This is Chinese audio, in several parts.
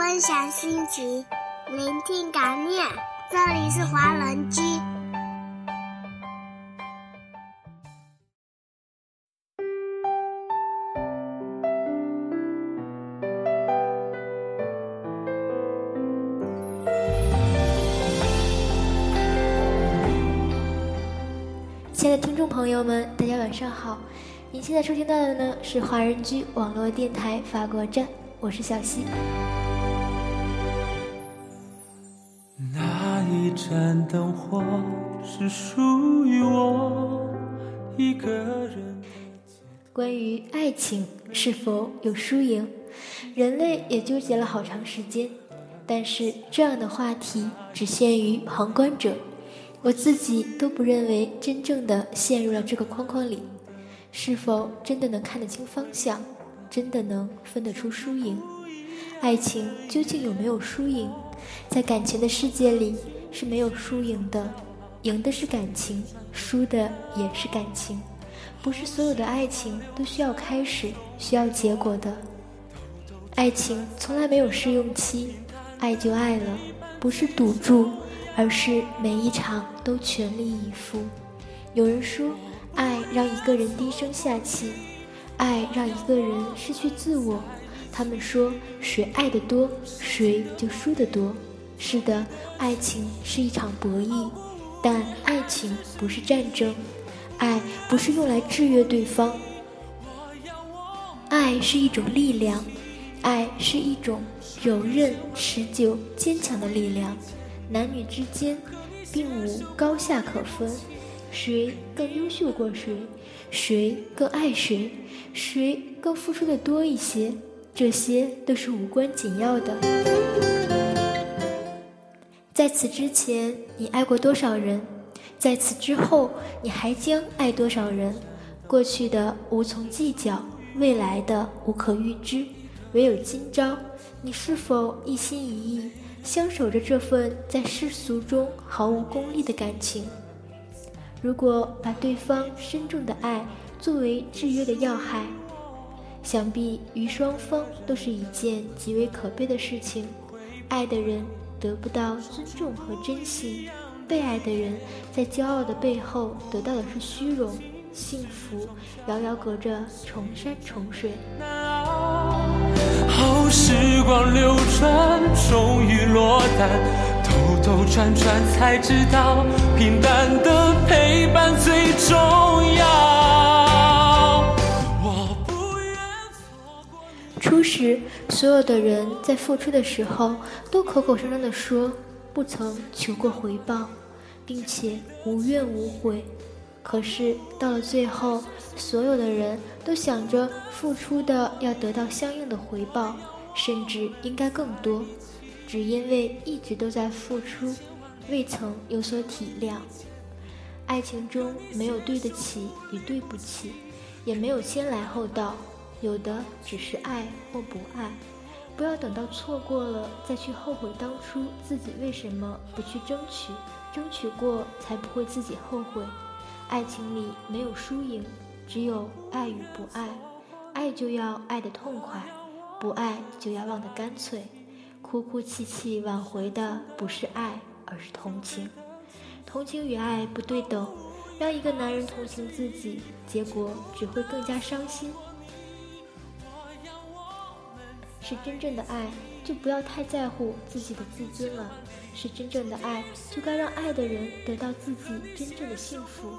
分享心情，聆听感念。这里是华人居。亲爱的听众朋友们，大家晚上好！您现在收听到的呢是华人居网络电台法国站，我是小溪。盏灯火是属于我一个人。关于爱情是否有输赢，人类也纠结了好长时间。但是这样的话题只限于旁观者。我自己都不认为真正的陷入了这个框框里，是否真的能看得清方向，真的能分得出输赢？爱情究竟有没有输赢？在感情的世界里是没有输赢的，赢的是感情，输的也是感情。不是所有的爱情都需要开始，需要结果的。爱情从来没有试用期，爱就爱了，不是赌注。而是每一场都全力以赴。有人说，爱让一个人低声下气，爱让一个人失去自我。他们说，谁爱得多，谁就输得多。是的，爱情是一场博弈，但爱情不是战争，爱不是用来制约对方。爱是一种力量，爱是一种柔韧、持久、坚强的力量。男女之间，并无高下可分，谁更优秀过谁，谁更爱谁，谁更付出的多一些，这些都是无关紧要的。在此之前，你爱过多少人？在此之后，你还将爱多少人？过去的无从计较，未来的无可预知，唯有今朝，你是否一心一意？相守着这份在世俗中毫无功利的感情。如果把对方深重的爱作为制约的要害，想必于双方都是一件极为可悲的事情。爱的人得不到尊重和珍惜，被爱的人在骄傲的背后得到的是虚荣。幸福遥遥隔着重山重水。时光流转，终于落单。兜兜转转，才知道平淡的陪伴最重要。初时，所有的人在付出的时候，都口口声声的说不曾求过回报，并且无怨无悔。可是到了最后，所有的人都想着付出的要得到相应的回报。甚至应该更多，只因为一直都在付出，未曾有所体谅。爱情中没有对得起与对不起，也没有先来后到，有的只是爱或不爱。不要等到错过了再去后悔当初自己为什么不去争取，争取过才不会自己后悔。爱情里没有输赢，只有爱与不爱。爱就要爱得痛快。不爱就要忘得干脆，哭哭泣泣挽回的不是爱，而是同情。同情与爱不对等，让一个男人同情自己，结果只会更加伤心。是真正的爱，就不要太在乎自己的自尊了。是真正的爱，就该让爱的人得到自己真正的幸福，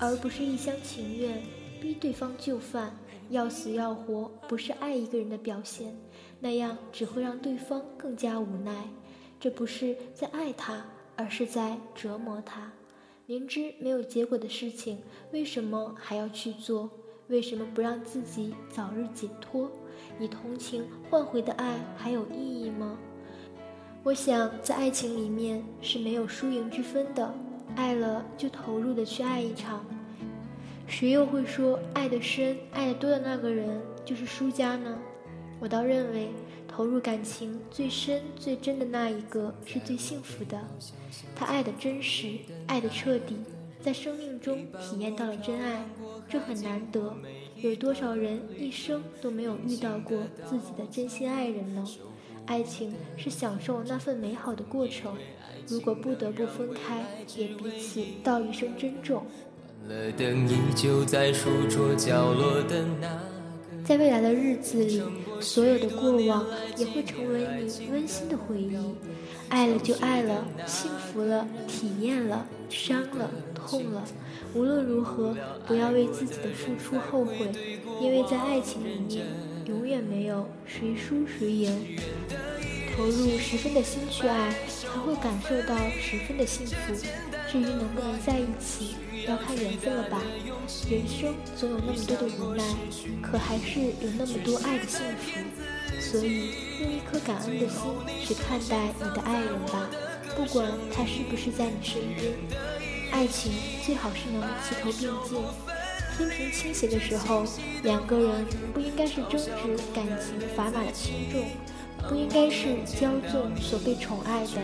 而不是一厢情愿逼对方就范。要死要活不是爱一个人的表现，那样只会让对方更加无奈。这不是在爱他，而是在折磨他。明知没有结果的事情，为什么还要去做？为什么不让自己早日解脱？以同情换回的爱还有意义吗？我想，在爱情里面是没有输赢之分的。爱了就投入的去爱一场。谁又会说爱的深、爱的多的那个人就是输家呢？我倒认为，投入感情最深、最真的那一个是最幸福的。他爱的真实，爱的彻底，在生命中体验到了真爱，这很难得。有多少人一生都没有遇到过自己的真心爱人呢？爱情是享受那份美好的过程。如果不得不分开，也彼此道一声珍重。在未来的日子里，所有的过往也会成为你温馨的回忆。爱了就爱了，幸福了，体验了，伤了，痛了。无论如何，不要为自己的付出后悔，因为在爱情里面，永远没有谁输谁赢。投入十分的心去爱，才会感受到十分的幸福。至于能不能在一起，要看缘分了吧。人生总有那么多的无奈，可还是有那么多爱的幸福。所以，用一颗感恩的心去看待你的爱人吧，不管他是不是在你身边。爱情最好是能齐头并进。天平倾斜的时候，两个人不应该是争执感情砝码的轻重，不应该是骄纵所被宠爱的。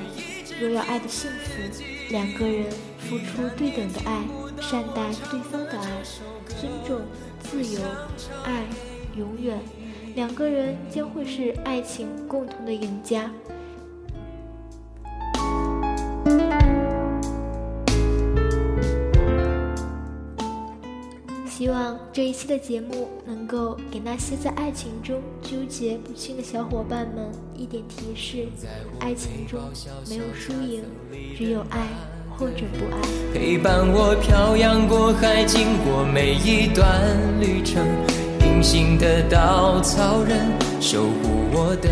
若要爱的幸福，两个人付出对等的爱，善待对方的爱，尊重、自由、爱，永远，两个人将会是爱情共同的赢家。希望这一期的节目能够给那些在爱情中纠结不清的小伙伴们一点提示：爱情中没有输赢，只有爱或者不爱。陪伴我漂洋过海，经过每一段旅程，隐形的稻草人守护我的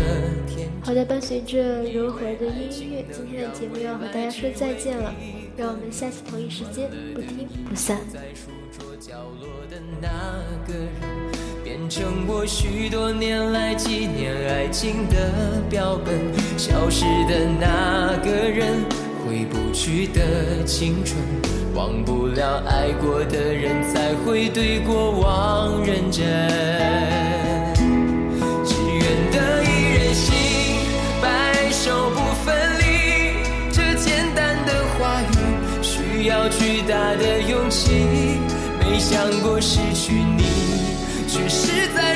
天。好的，伴随着柔和的音乐，今天的节目要和大家说再见了。让我们下期同一时间不听不散。角落的那个人，变成我许多年来纪念爱情的标本。消失的那个人，回不去的青春，忘不了爱过的人，才会对过往认真。只愿得一人心，白首不分离。这简单的话语，需要巨大的勇气。没想过失去你，却是在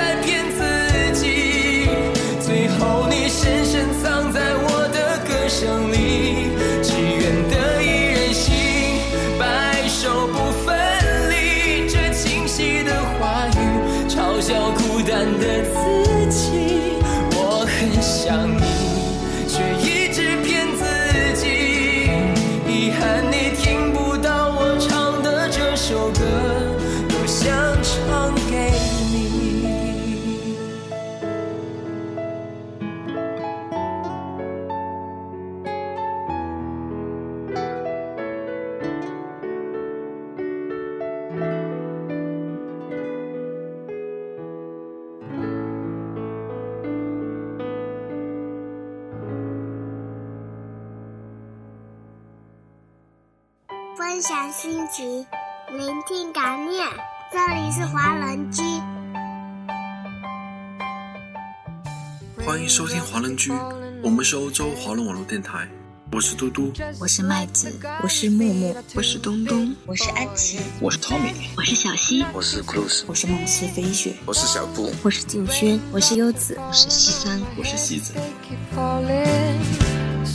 分享心情，聆听感念。这里是华人居，欢迎收听华人居。我们是欧洲华人网络电台。我是嘟嘟，我是麦子，我是木木，我是东东，我是安琪，我是 Tommy，我是小溪，我是 Cruz，我是梦思飞雪，我是小布，我是静轩，我是优子，我是西山，我是西子。